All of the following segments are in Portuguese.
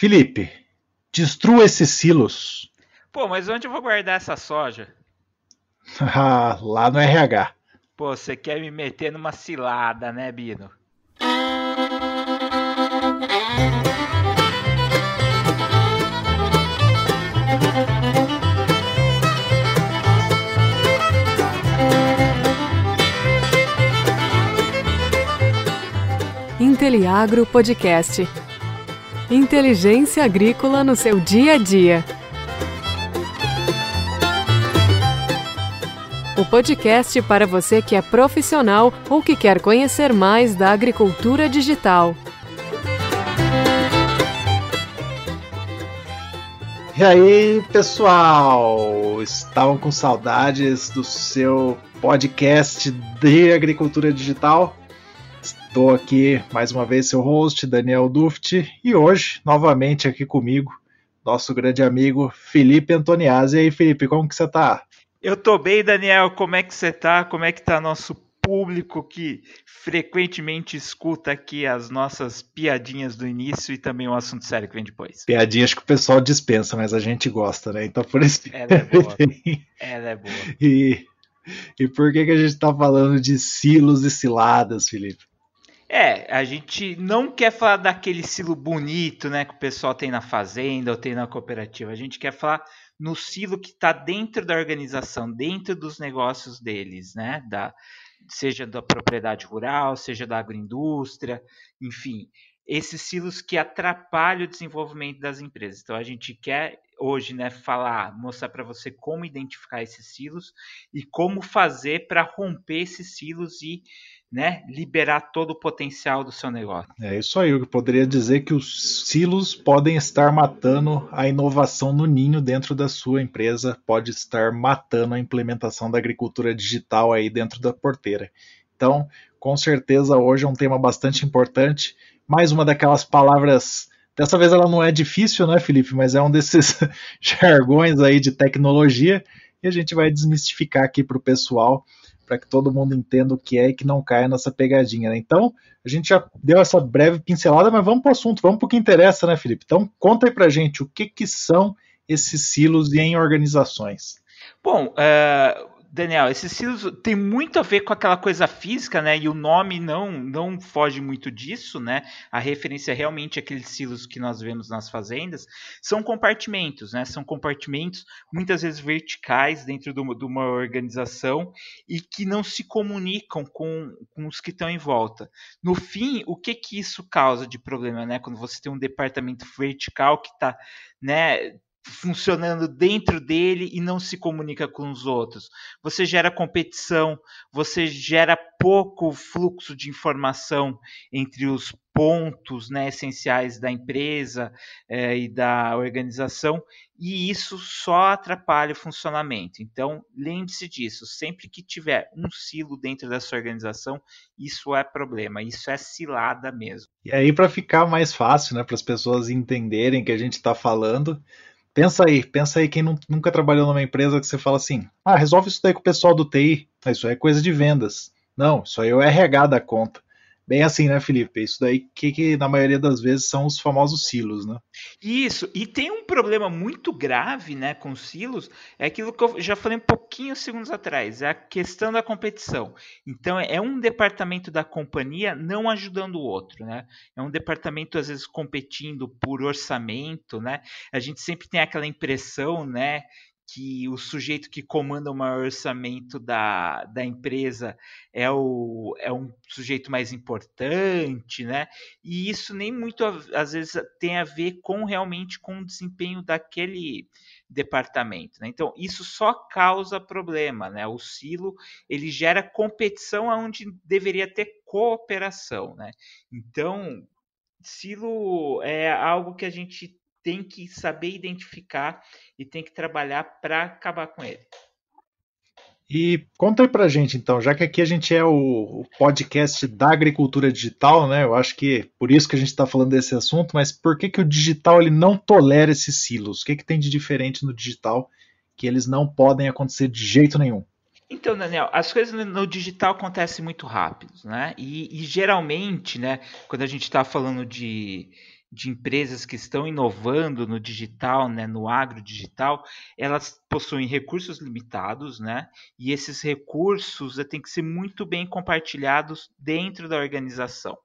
Felipe, destrua esses silos. Pô, mas onde eu vou guardar essa soja? Ah, lá no RH. Pô, você quer me meter numa cilada, né, Bino? Inteliagro Podcast. Inteligência agrícola no seu dia a dia. O podcast para você que é profissional ou que quer conhecer mais da agricultura digital. E aí, pessoal? Estavam com saudades do seu podcast de agricultura digital? Estou aqui mais uma vez, seu host, Daniel Duft, e hoje, novamente aqui comigo, nosso grande amigo Felipe Antoniazzi. E aí, Felipe, como que você tá? Eu tô bem, Daniel. Como é que você tá? Como é que tá nosso público que frequentemente escuta aqui as nossas piadinhas do início e também o assunto sério que vem depois? Piadinhas que o pessoal dispensa, mas a gente gosta, né? Então por isso. Ela é boa. Ela é boa. E, e por que, que a gente tá falando de silos e ciladas, Felipe? É, a gente não quer falar daquele silo bonito, né, que o pessoal tem na fazenda ou tem na cooperativa. A gente quer falar no silo que está dentro da organização, dentro dos negócios deles, né, da, seja da propriedade rural, seja da agroindústria, enfim, esses silos que atrapalham o desenvolvimento das empresas. Então a gente quer hoje, né, falar, mostrar para você como identificar esses silos e como fazer para romper esses silos e né, liberar todo o potencial do seu negócio. É isso aí, eu poderia dizer que os silos podem estar matando a inovação no ninho dentro da sua empresa, pode estar matando a implementação da agricultura digital aí dentro da porteira. Então, com certeza hoje é um tema bastante importante, mais uma daquelas palavras Dessa vez ela não é difícil, né, Felipe? Mas é um desses jargões aí de tecnologia e a gente vai desmistificar aqui para o pessoal para que todo mundo entenda o que é e que não caia nessa pegadinha. Né? Então, a gente já deu essa breve pincelada, mas vamos para o assunto, vamos para o que interessa, né, Felipe? Então, conta aí para gente o que, que são esses silos em organizações. Bom, uh, Daniel, esses silos tem muito a ver com aquela coisa física, né? E o nome não não foge muito disso, né? A referência é realmente aqueles silos que nós vemos nas fazendas são compartimentos, né? São compartimentos muitas vezes verticais dentro de uma, de uma organização e que não se comunicam com, com os que estão em volta. No fim, o que que isso causa de problema, né? Quando você tem um departamento vertical que está, né? Funcionando dentro dele e não se comunica com os outros. Você gera competição, você gera pouco fluxo de informação entre os pontos né, essenciais da empresa é, e da organização, e isso só atrapalha o funcionamento. Então, lembre-se disso: sempre que tiver um silo dentro da sua organização, isso é problema, isso é cilada mesmo. E aí, para ficar mais fácil, né, para as pessoas entenderem que a gente está falando, Pensa aí, pensa aí quem nunca trabalhou numa empresa que você fala assim: ah, resolve isso daí com o pessoal do TI. Isso aí é coisa de vendas. Não, isso aí é o RH da conta. Bem assim, né, Felipe? Isso daí que, que, na maioria das vezes são os famosos silos, né? Isso, e tem um problema muito grave, né, com silos, é aquilo que eu já falei um pouquinho segundos atrás, é a questão da competição. Então é um departamento da companhia não ajudando o outro, né? É um departamento às vezes competindo por orçamento, né? A gente sempre tem aquela impressão, né, que o sujeito que comanda o maior orçamento da, da empresa é, o, é um sujeito mais importante, né? E isso nem muito às vezes tem a ver com realmente com o desempenho daquele departamento. Né? Então isso só causa problema, né? O silo ele gera competição onde deveria ter cooperação, né? Então silo é algo que a gente tem que saber identificar e tem que trabalhar para acabar com ele. E conta aí pra gente então, já que aqui a gente é o, podcast da agricultura digital, né? Eu acho que por isso que a gente está falando desse assunto, mas por que, que o digital ele não tolera esses silos? O que, que tem de diferente no digital que eles não podem acontecer de jeito nenhum? Então, Daniel, as coisas no digital acontecem muito rápido, né? E, e geralmente, né, quando a gente está falando de, de empresas que estão inovando no digital, né, no agro digital, elas possuem recursos limitados, né, e esses recursos eh, têm que ser muito bem compartilhados dentro da organização.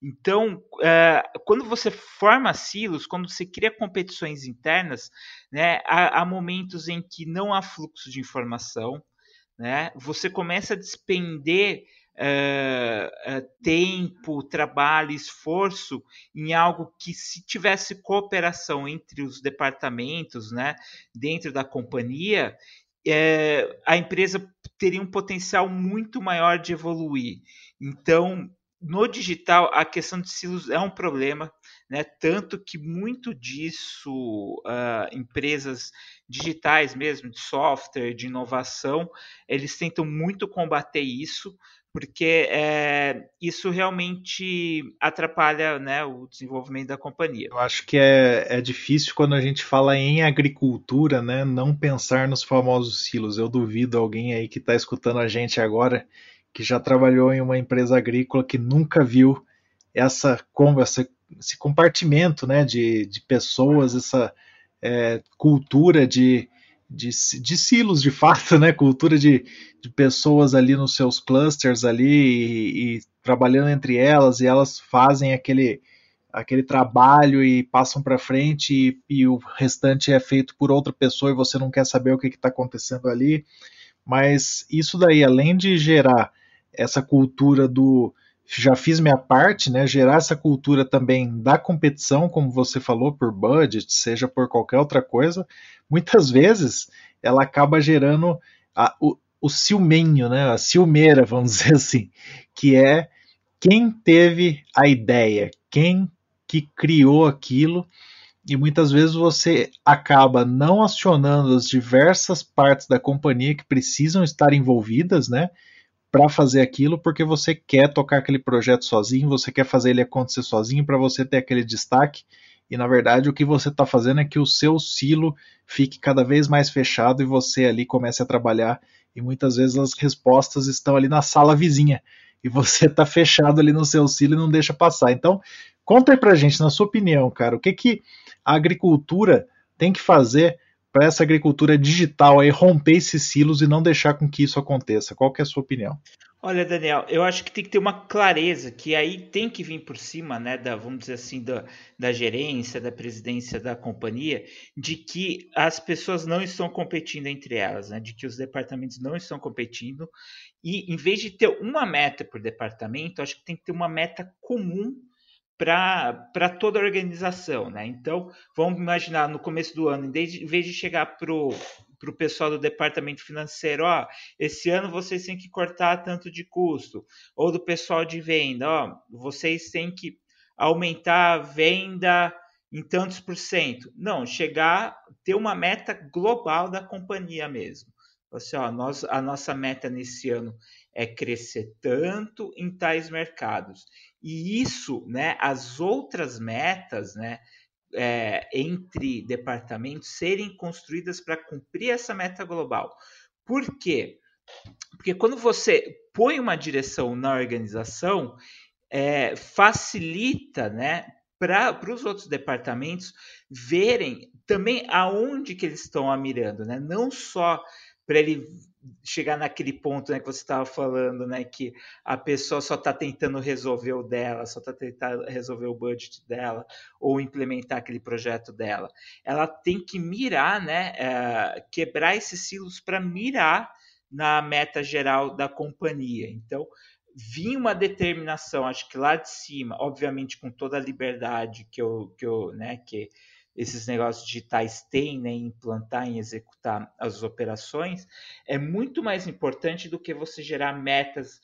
Então, é, quando você forma silos, quando você cria competições internas, né, há, há momentos em que não há fluxo de informação, né, você começa a despender Uh, uh, tempo, trabalho, esforço em algo que, se tivesse cooperação entre os departamentos, né, dentro da companhia, é, a empresa teria um potencial muito maior de evoluir. Então, no digital, a questão de silos é um problema, né? tanto que muito disso, uh, empresas digitais mesmo, de software, de inovação, eles tentam muito combater isso, porque é, isso realmente atrapalha né, o desenvolvimento da companhia. Eu acho que é, é difícil quando a gente fala em agricultura, né, não pensar nos famosos silos. Eu duvido alguém aí que está escutando a gente agora que já trabalhou em uma empresa agrícola que nunca viu essa, esse compartimento né, de, de pessoas, essa é, cultura de, de, de, silos de fato, né, cultura de, de pessoas ali nos seus clusters ali e, e trabalhando entre elas e elas fazem aquele aquele trabalho e passam para frente e, e, o restante é feito por outra pessoa e você não quer saber o que está acontecendo ali. Mas isso daí, além de gerar essa cultura do já fiz minha parte, né, gerar essa cultura também da competição, como você falou, por budget, seja por qualquer outra coisa, muitas vezes ela acaba gerando a, o, o ciumenho, né, a ciumeira, vamos dizer assim, que é quem teve a ideia, quem que criou aquilo, e muitas vezes você acaba não acionando as diversas partes da companhia que precisam estar envolvidas, né? Para fazer aquilo porque você quer tocar aquele projeto sozinho, você quer fazer ele acontecer sozinho para você ter aquele destaque. E na verdade o que você está fazendo é que o seu silo fique cada vez mais fechado e você ali comece a trabalhar. E muitas vezes as respostas estão ali na sala vizinha e você está fechado ali no seu silo e não deixa passar. Então, conta aí pra gente, na sua opinião, cara, o que, que a agricultura tem que fazer para essa agricultura digital aí romper esses silos e não deixar com que isso aconteça? Qual que é a sua opinião? Olha, Daniel, eu acho que tem que ter uma clareza, que aí tem que vir por cima, né, da, vamos dizer assim, da, da gerência, da presidência da companhia, de que as pessoas não estão competindo entre elas, né, de que os departamentos não estão competindo, e em vez de ter uma meta por departamento, acho que tem que ter uma meta comum para toda a organização. Né? Então, vamos imaginar no começo do ano, em vez de chegar para o pessoal do departamento financeiro, ó, esse ano vocês têm que cortar tanto de custo, ou do pessoal de venda, ó, vocês têm que aumentar a venda em tantos por cento. Não, chegar, ter uma meta global da companhia mesmo. Assim, ó, nós, a nossa meta nesse ano é crescer tanto em tais mercados. E isso, né, as outras metas, né, é, entre departamentos serem construídas para cumprir essa meta global. Por quê? Porque quando você põe uma direção na organização, é, facilita, né, para os outros departamentos verem também aonde que eles estão mirando, né? Não só para ele chegar naquele ponto né, que você estava falando, né, que a pessoa só está tentando resolver o dela, só está tentando resolver o budget dela ou implementar aquele projeto dela. Ela tem que mirar, né, é, quebrar esses silos para mirar na meta geral da companhia. Então, vinha uma determinação, acho que lá de cima, obviamente com toda a liberdade que eu, que eu, né, que esses negócios digitais têm né, em implantar, em executar as operações, é muito mais importante do que você gerar metas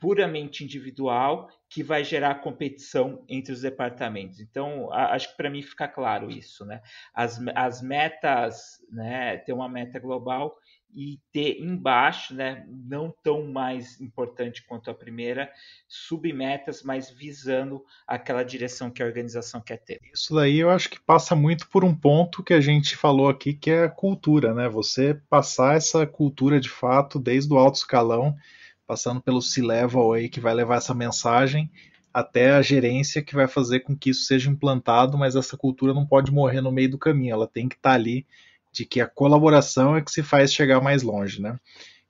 puramente individual que vai gerar competição entre os departamentos. Então, acho que para mim fica claro isso, né? As, as metas, né, ter uma meta global e ter embaixo, né, não tão mais importante quanto a primeira, submetas, mas visando aquela direção que a organização quer ter. Isso daí eu acho que passa muito por um ponto que a gente falou aqui, que é a cultura, né? Você passar essa cultura de fato desde o alto escalão, passando pelo C-level aí que vai levar essa mensagem até a gerência que vai fazer com que isso seja implantado, mas essa cultura não pode morrer no meio do caminho, ela tem que estar tá ali de que a colaboração é que se faz chegar mais longe, né?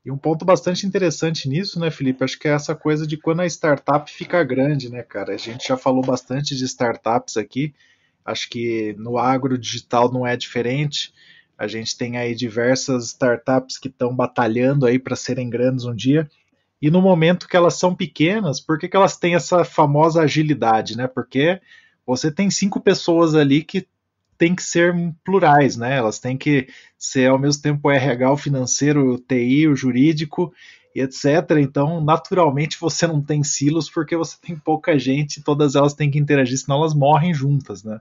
E um ponto bastante interessante nisso, né, Felipe, acho que é essa coisa de quando a startup fica grande, né, cara? A gente já falou bastante de startups aqui, acho que no agro digital não é diferente. A gente tem aí diversas startups que estão batalhando aí para serem grandes um dia. E no momento que elas são pequenas, por que, que elas têm essa famosa agilidade, né? Porque você tem cinco pessoas ali que tem que ser plurais, né? Elas têm que ser ao mesmo tempo o RH, o financeiro, o TI, o jurídico e etc. Então, naturalmente, você não tem silos porque você tem pouca gente, todas elas têm que interagir, senão elas morrem juntas, né?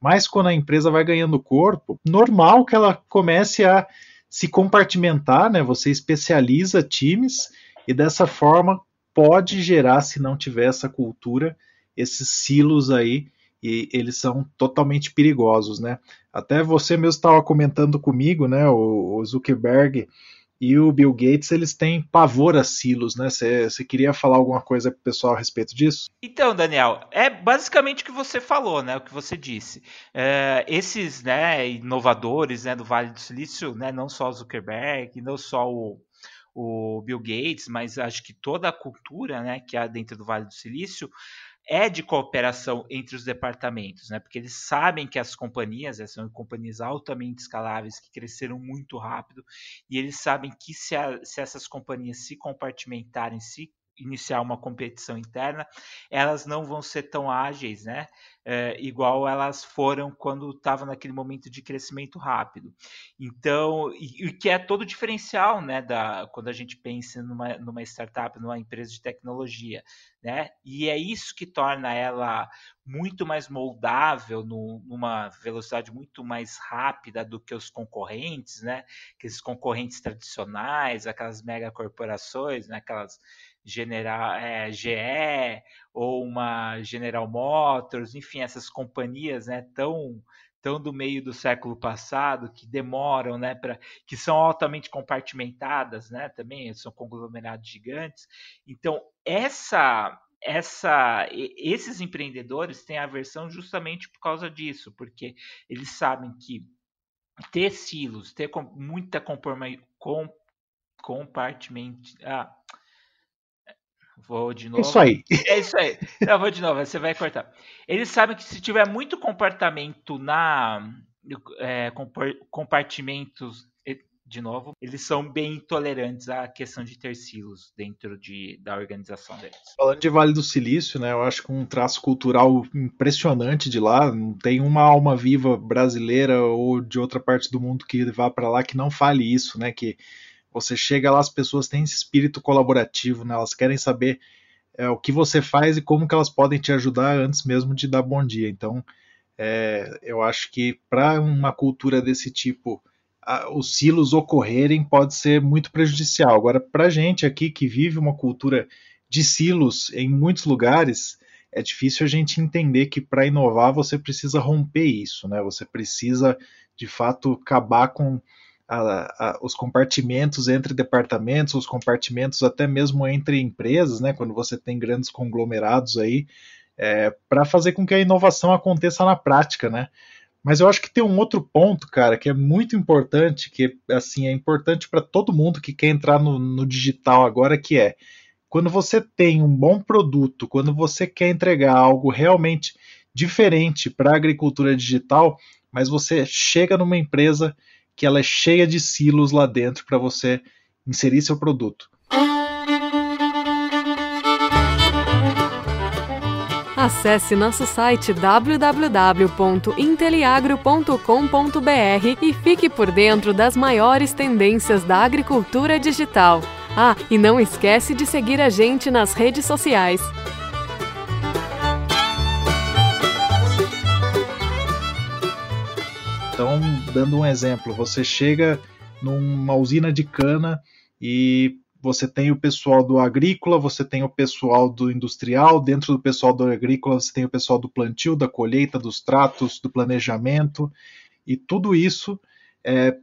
Mas quando a empresa vai ganhando corpo, normal que ela comece a se compartimentar, né? Você especializa times e dessa forma pode gerar, se não tiver essa cultura, esses silos aí e eles são totalmente perigosos, né? Até você mesmo estava comentando comigo, né? O, Zuckerberg e o Bill Gates eles têm pavor a silos, né? Você queria falar alguma coisa para o pessoal a respeito disso? Então, Daniel, é basicamente o que você falou, né? O que você disse. É, esses, né? Inovadores, né? Do Vale do Silício, né? Não só o Zuckerberg, não só o o Bill Gates, mas acho que toda a cultura né, que há dentro do Vale do Silício é de cooperação entre os departamentos, né? Porque eles sabem que as companhias são companhias altamente escaláveis que cresceram muito rápido e eles sabem que se, a, se essas companhias se compartimentarem, se iniciar uma competição interna, elas não vão ser tão ágeis, né? É, igual elas foram quando estava naquele momento de crescimento rápido. Então, e, que é todo diferencial, né, da, quando a gente pensa numa, numa startup, numa empresa de tecnologia, né? E é isso que torna ela muito mais moldável, no, numa velocidade muito mais rápida do que os concorrentes, né? Aqueles concorrentes tradicionais, aquelas megacorporações, né? Aquelas General, é, GE ou uma General Motors, enfim, essas companhias né, tão, tão do meio do século passado que demoram, né, que são altamente compartimentadas, né, também são conglomerados gigantes. Então essa essa esses empreendedores têm aversão justamente por causa disso, porque eles sabem que ter silos, ter muita compartimento, ah, Vou de novo. Isso aí. É isso aí. Eu vou de novo, você vai cortar. Eles sabem que se tiver muito comportamento na é, compartimentos, de novo, eles são bem intolerantes à questão de ter silos dentro de, da organização deles. Falando de Vale do Silício, né, eu acho que um traço cultural impressionante de lá, não tem uma alma viva brasileira ou de outra parte do mundo que vá para lá que não fale isso, né, que você chega lá, as pessoas têm esse espírito colaborativo, né? elas querem saber é, o que você faz e como que elas podem te ajudar antes mesmo de dar bom dia. Então, é, eu acho que para uma cultura desse tipo, a, os silos ocorrerem pode ser muito prejudicial. Agora, para a gente aqui que vive uma cultura de silos em muitos lugares, é difícil a gente entender que para inovar você precisa romper isso, né? Você precisa de fato acabar com a, a, os compartimentos entre departamentos, os compartimentos até mesmo entre empresas, né, quando você tem grandes conglomerados aí, é, para fazer com que a inovação aconteça na prática, né? Mas eu acho que tem um outro ponto, cara, que é muito importante, que assim é importante para todo mundo que quer entrar no, no digital agora, que é quando você tem um bom produto, quando você quer entregar algo realmente diferente para a agricultura digital, mas você chega numa empresa que ela é cheia de silos lá dentro para você inserir seu produto. Acesse nosso site www.inteliagro.com.br e fique por dentro das maiores tendências da agricultura digital. Ah, e não esquece de seguir a gente nas redes sociais. Dando um exemplo, você chega numa usina de cana e você tem o pessoal do agrícola, você tem o pessoal do industrial, dentro do pessoal do agrícola você tem o pessoal do plantio, da colheita, dos tratos, do planejamento, e tudo isso é,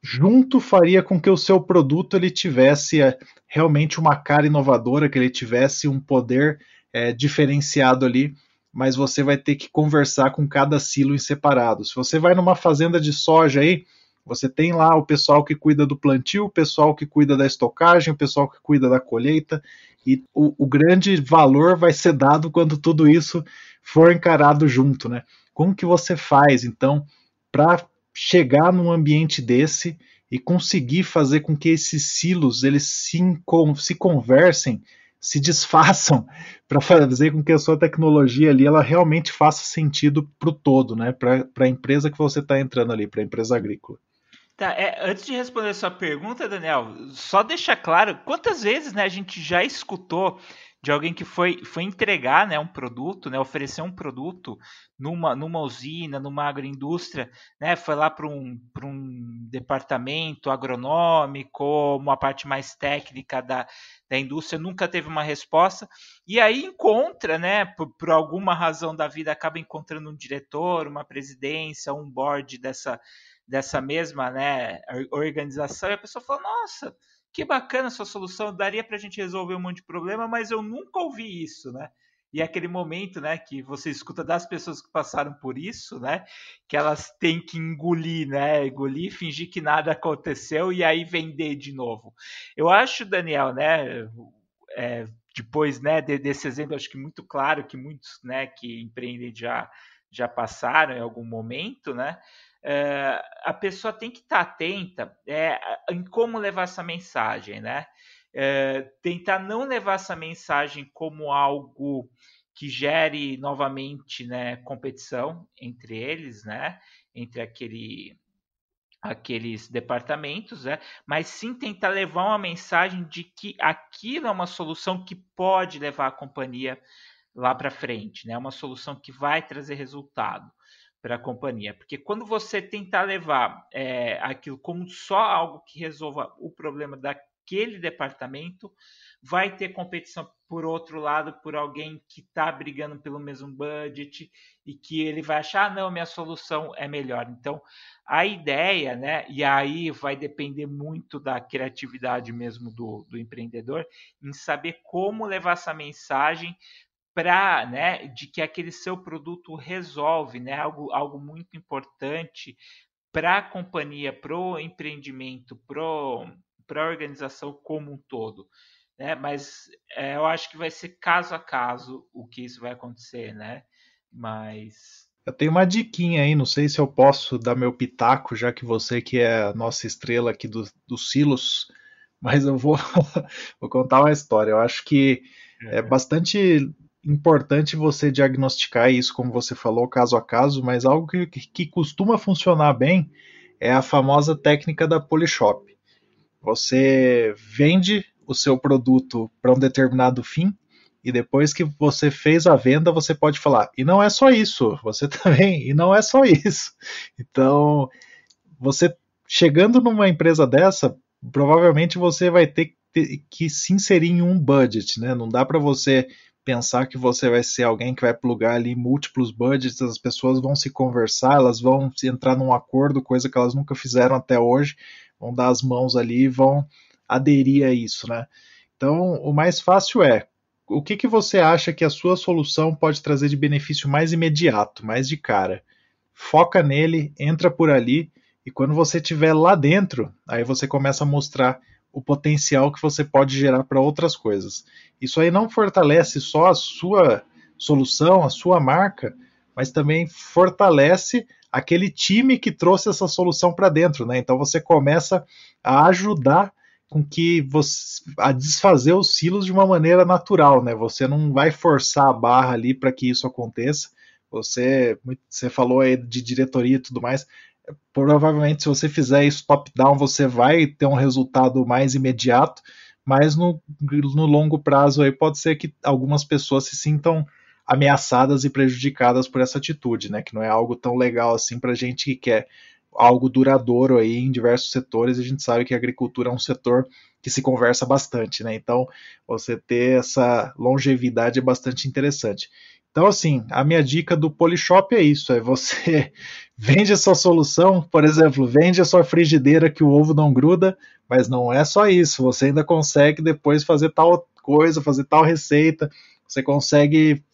junto faria com que o seu produto ele tivesse é, realmente uma cara inovadora, que ele tivesse um poder é, diferenciado ali, mas você vai ter que conversar com cada silo em separado. Se você vai numa fazenda de soja aí, você tem lá o pessoal que cuida do plantio, o pessoal que cuida da estocagem, o pessoal que cuida da colheita, e o, o grande valor vai ser dado quando tudo isso for encarado junto, né? Como que você faz, então, para chegar num ambiente desse e conseguir fazer com que esses silos eles se, se conversem, se desfaçam, para fazer com que a sua tecnologia ali ela realmente faça sentido para o todo, né? Para a empresa que você está entrando ali, para a empresa agrícola. Tá, é, antes de responder a sua pergunta, Daniel, só deixar claro quantas vezes né, a gente já escutou de alguém que foi, foi entregar né, um produto, né, oferecer um produto numa, numa usina, numa agroindústria, né, foi lá para um, um departamento agronômico, uma parte mais técnica da, da indústria, nunca teve uma resposta, e aí encontra, né, por, por alguma razão da vida, acaba encontrando um diretor, uma presidência, um board dessa dessa mesma né, organização, e a pessoa fala, nossa, que bacana essa solução, daria para a gente resolver um monte de problema, mas eu nunca ouvi isso, né? E é aquele momento, né, que você escuta das pessoas que passaram por isso, né, que elas têm que engolir, né, engolir, fingir que nada aconteceu e aí vender de novo. Eu acho, Daniel, né, é, depois, né, desse exemplo, acho que muito claro que muitos, né, que empreendem já já passaram em algum momento, né, é, a pessoa tem que estar atenta é, em como levar essa mensagem, né? É, tentar não levar essa mensagem como algo que gere novamente né, competição entre eles, né? Entre aquele, aqueles departamentos, né? mas sim tentar levar uma mensagem de que aquilo é uma solução que pode levar a companhia lá para frente, né? Uma solução que vai trazer resultado para a companhia. Porque quando você tentar levar é, aquilo como só algo que resolva o problema daquele departamento, vai ter competição por outro lado por alguém que está brigando pelo mesmo budget e que ele vai achar, ah, não, minha solução é melhor. Então, a ideia, né, e aí vai depender muito da criatividade mesmo do, do empreendedor, em saber como levar essa mensagem para, né, de que aquele seu produto resolve, né, algo, algo muito importante para a companhia, para o empreendimento, para a organização como um todo. Né? Mas é, eu acho que vai ser caso a caso o que isso vai acontecer, né? Mas eu tenho uma diquinha aí, não sei se eu posso dar meu pitaco, já que você que é a nossa estrela aqui dos do Silos, mas eu vou, vou contar uma história. Eu acho que é, é bastante importante você diagnosticar isso, como você falou, caso a caso, mas algo que, que costuma funcionar bem é a famosa técnica da Polishop. Você vende o seu produto para um determinado fim e depois que você fez a venda, você pode falar, e não é só isso, você também, e não é só isso. Então, você chegando numa empresa dessa, provavelmente você vai ter que se inserir em um budget, né? Não dá para você pensar que você vai ser alguém que vai plugar ali múltiplos budgets, as pessoas vão se conversar, elas vão entrar num acordo, coisa que elas nunca fizeram até hoje, vão dar as mãos ali e vão aderir a isso, né? Então, o mais fácil é o que, que você acha que a sua solução pode trazer de benefício mais imediato, mais de cara? Foca nele, entra por ali e quando você estiver lá dentro, aí você começa a mostrar o potencial que você pode gerar para outras coisas. Isso aí não fortalece só a sua solução, a sua marca, mas também fortalece aquele time que trouxe essa solução para dentro, né? Então você começa a ajudar com que você a desfazer os silos de uma maneira natural, né? Você não vai forçar a barra ali para que isso aconteça. Você, você falou aí de diretoria e tudo mais provavelmente se você fizer isso top-down, você vai ter um resultado mais imediato, mas no, no longo prazo aí pode ser que algumas pessoas se sintam ameaçadas e prejudicadas por essa atitude, né? Que não é algo tão legal assim para gente que quer algo duradouro aí em diversos setores. A gente sabe que a agricultura é um setor que se conversa bastante, né? Então, você ter essa longevidade é bastante interessante. Então, assim, a minha dica do Polishop é isso: é você vende sua solução, por exemplo, vende a sua frigideira que o ovo não gruda, mas não é só isso, você ainda consegue depois fazer tal coisa, fazer tal receita. você consegue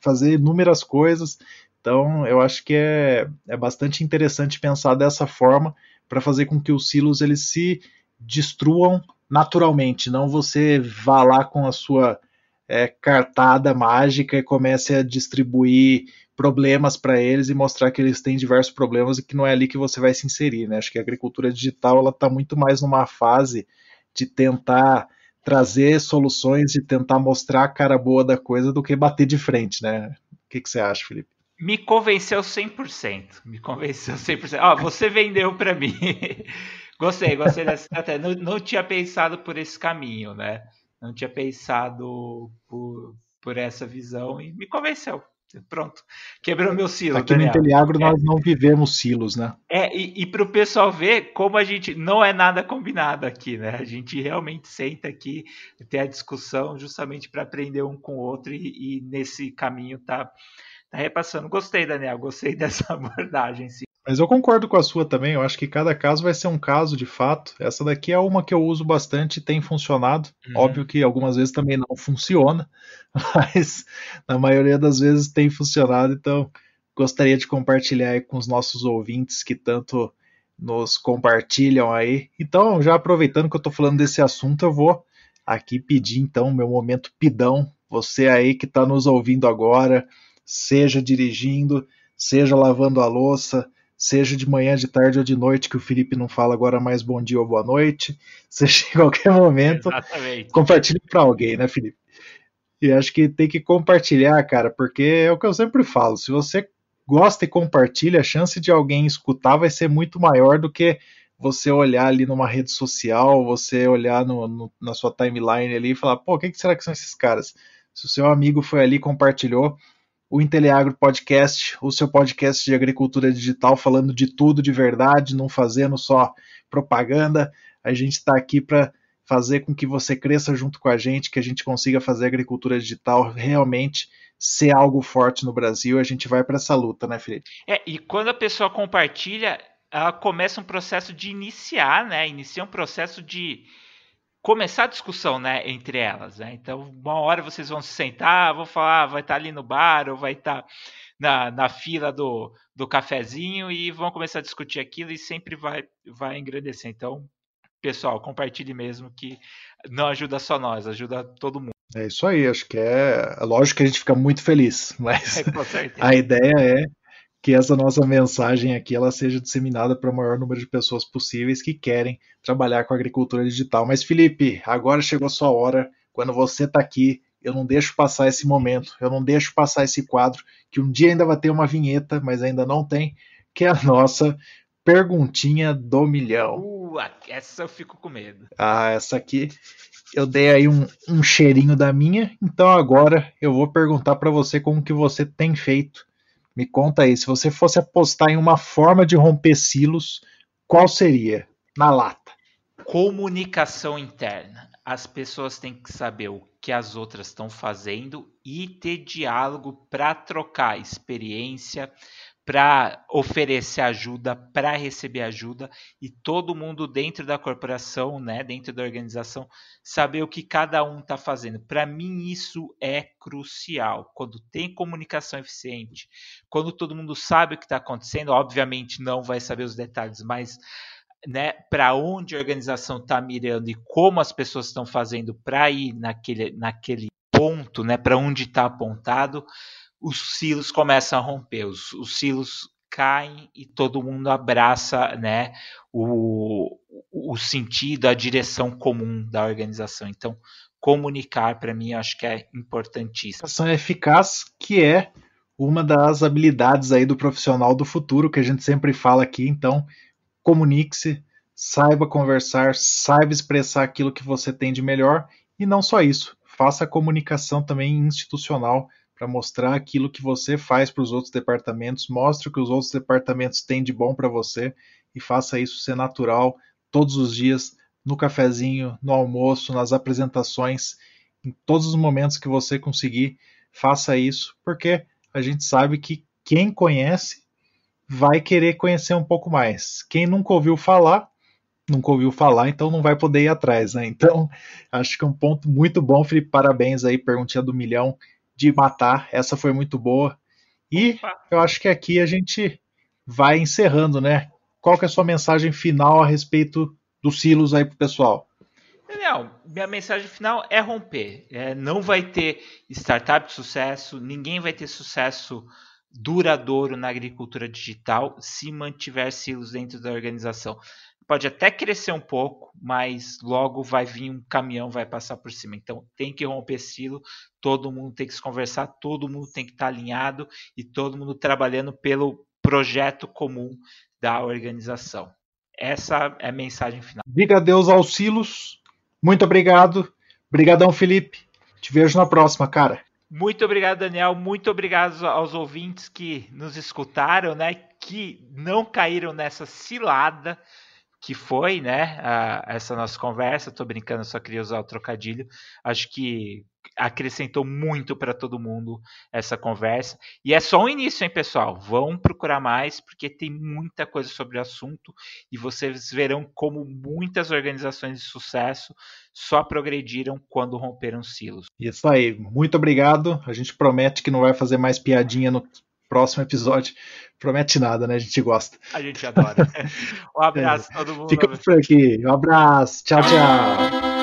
fazer inúmeras coisas. Então, eu acho que é, é bastante interessante pensar dessa forma para fazer com que os silos eles se destruam naturalmente, não você vá lá com a sua é, cartada mágica e comece a distribuir problemas para eles e mostrar que eles têm diversos problemas e que não é ali que você vai se inserir, né? Acho que a agricultura digital ela está muito mais numa fase de tentar trazer soluções e tentar mostrar a cara boa da coisa do que bater de frente, né? O que, que você acha, Felipe? Me convenceu 100%. Me convenceu 100%. Ó, você vendeu para mim. gostei, gostei dessa estratégia. Não, não tinha pensado por esse caminho, né? Não tinha pensado por, por essa visão e me convenceu. Pronto, quebrou meu silo. Aqui Daniel. no Inteliagro é. nós não vivemos silos, né? É, e, e para o pessoal ver como a gente não é nada combinado aqui, né? A gente realmente senta aqui, tem a discussão justamente para aprender um com o outro e, e nesse caminho tá tá repassando. Gostei, Daniel, gostei dessa abordagem, sim. Mas eu concordo com a sua também, eu acho que cada caso vai ser um caso de fato. Essa daqui é uma que eu uso bastante e tem funcionado. Uhum. Óbvio que algumas vezes também não funciona, mas na maioria das vezes tem funcionado, então gostaria de compartilhar aí com os nossos ouvintes que tanto nos compartilham aí. Então, já aproveitando que eu estou falando desse assunto, eu vou aqui pedir então meu momento pidão. Você aí que está nos ouvindo agora, seja dirigindo, seja lavando a louça, seja de manhã, de tarde ou de noite, que o Felipe não fala agora mais bom dia ou boa noite, seja em qualquer momento, Exatamente. compartilhe para alguém, né, Felipe? E acho que tem que compartilhar, cara, porque é o que eu sempre falo, se você gosta e compartilha, a chance de alguém escutar vai ser muito maior do que você olhar ali numa rede social, você olhar no, no, na sua timeline ali e falar, pô, quem que será que são esses caras? Se o seu amigo foi ali e compartilhou, o Inteliagro Podcast, o seu podcast de agricultura digital, falando de tudo de verdade, não fazendo só propaganda. A gente está aqui para fazer com que você cresça junto com a gente, que a gente consiga fazer a agricultura digital realmente ser algo forte no Brasil. A gente vai para essa luta, né, Felipe? É, e quando a pessoa compartilha, ela começa um processo de iniciar, né? Inicia um processo de começar a discussão né, entre elas. Né? Então, uma hora vocês vão se sentar, vão falar, vai estar ali no bar ou vai estar na, na fila do, do cafezinho e vão começar a discutir aquilo e sempre vai, vai engrandecer. Então, pessoal, compartilhe mesmo que não ajuda só nós, ajuda todo mundo. É isso aí, acho que é, é lógico que a gente fica muito feliz, mas é, a ideia é que essa nossa mensagem aqui ela seja disseminada para o maior número de pessoas possíveis que querem trabalhar com agricultura digital. Mas Felipe, agora chegou a sua hora. Quando você está aqui, eu não deixo passar esse momento, eu não deixo passar esse quadro que um dia ainda vai ter uma vinheta, mas ainda não tem, que é a nossa perguntinha do milhão. Uh, essa eu fico com medo. Ah, essa aqui eu dei aí um, um cheirinho da minha, então agora eu vou perguntar para você como que você tem feito me conta aí, se você fosse apostar em uma forma de romper silos, qual seria? Na lata. Comunicação interna. As pessoas têm que saber o que as outras estão fazendo e ter diálogo para trocar experiência, para oferecer ajuda, para receber ajuda e todo mundo dentro da corporação, né, dentro da organização, saber o que cada um está fazendo. Para mim isso é crucial. Quando tem comunicação eficiente, quando todo mundo sabe o que está acontecendo, obviamente não vai saber os detalhes, mas né, para onde a organização está mirando e como as pessoas estão fazendo para ir naquele, naquele ponto, né, para onde está apontado, os silos começam a romper, os, os silos caem e todo mundo abraça né, o, o sentido, a direção comum da organização. Então, comunicar para mim acho que é importantíssimo. Ação eficaz, que é uma das habilidades aí do profissional do futuro que a gente sempre fala aqui. Então, comunique-se, saiba conversar, saiba expressar aquilo que você tem de melhor e não só isso, faça a comunicação também institucional para mostrar aquilo que você faz para os outros departamentos, mostre o que os outros departamentos têm de bom para você e faça isso ser natural todos os dias, no cafezinho, no almoço, nas apresentações, em todos os momentos que você conseguir, faça isso, porque a gente sabe que quem conhece vai querer conhecer um pouco mais. Quem nunca ouviu falar, nunca ouviu falar, então não vai poder ir atrás, né? Então, acho que é um ponto muito bom, Felipe. Parabéns aí, perguntinha do milhão de matar. Essa foi muito boa. E Opa. eu acho que aqui a gente vai encerrando, né? Qual que é a sua mensagem final a respeito dos silos aí pro pessoal? Daniel, minha mensagem final é romper. É, não vai ter startup de sucesso, ninguém vai ter sucesso duradouro na agricultura digital se mantiver silos dentro da organização. Pode até crescer um pouco, mas logo vai vir um caminhão, vai passar por cima. Então tem que romper silo, todo mundo tem que se conversar, todo mundo tem que estar alinhado e todo mundo trabalhando pelo projeto comum da organização. Essa é a mensagem final. Diga adeus aos silos. Muito obrigado. Obrigadão, Felipe. Te vejo na próxima, cara. Muito obrigado, Daniel. Muito obrigado aos ouvintes que nos escutaram, né? Que não caíram nessa cilada que foi, né? A, essa nossa conversa. Tô brincando, só queria usar o trocadilho. Acho que acrescentou muito para todo mundo essa conversa. E é só um início, hein, pessoal? Vão procurar mais, porque tem muita coisa sobre o assunto e vocês verão como muitas organizações de sucesso só progrediram quando romperam silos. Isso aí, muito obrigado. A gente promete que não vai fazer mais piadinha no próximo episódio. Promete nada, né? A gente gosta. A gente adora. um abraço é. todo mundo. Fica por aqui. Um abraço. Tchau, tchau.